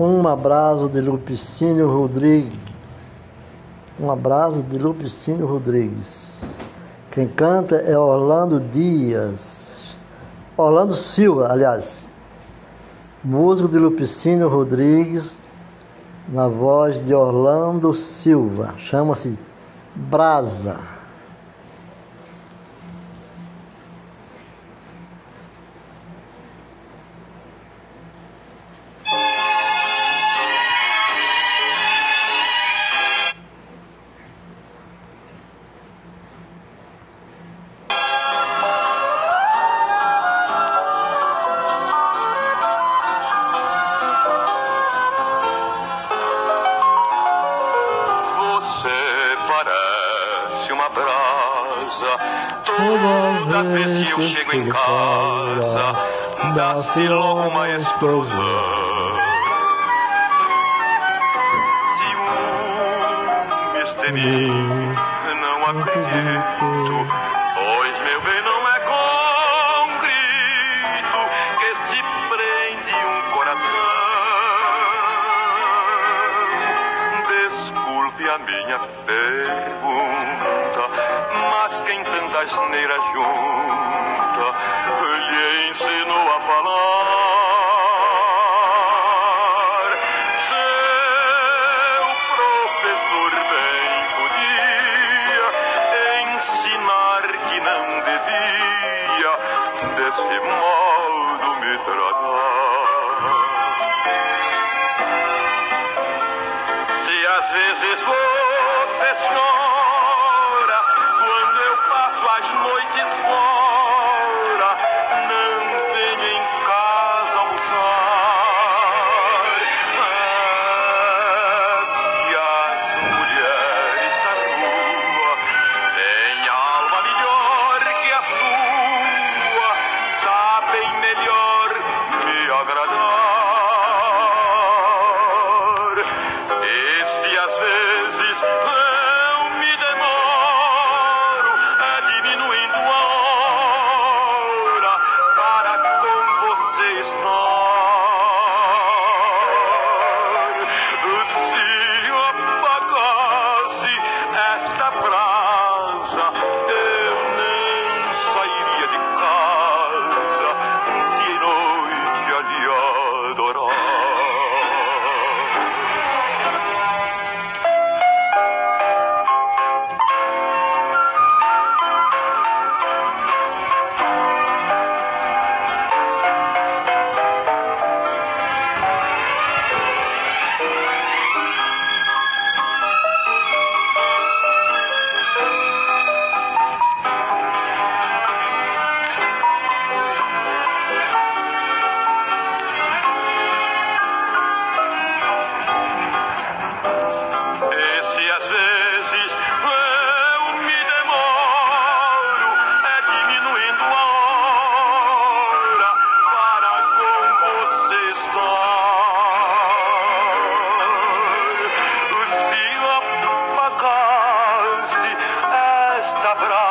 Um abraço de Lupicínio Rodrigues. Um abraço de Lupicínio Rodrigues. Quem canta é Orlando Dias. Orlando Silva, aliás. Músico de Lupicínio Rodrigues, na voz de Orlando Silva. Chama-se Brasa. Parece uma brasa. Toda vez que eu chego em casa, dá-se logo uma explosão. Ciúmes de mim, não acredito. Minha pergunta, mas quem tanta asneira junta lhe ensinou a falar? Seu professor bem podia ensinar que não devia desse modo me tratar. Se às vezes você esta brasa,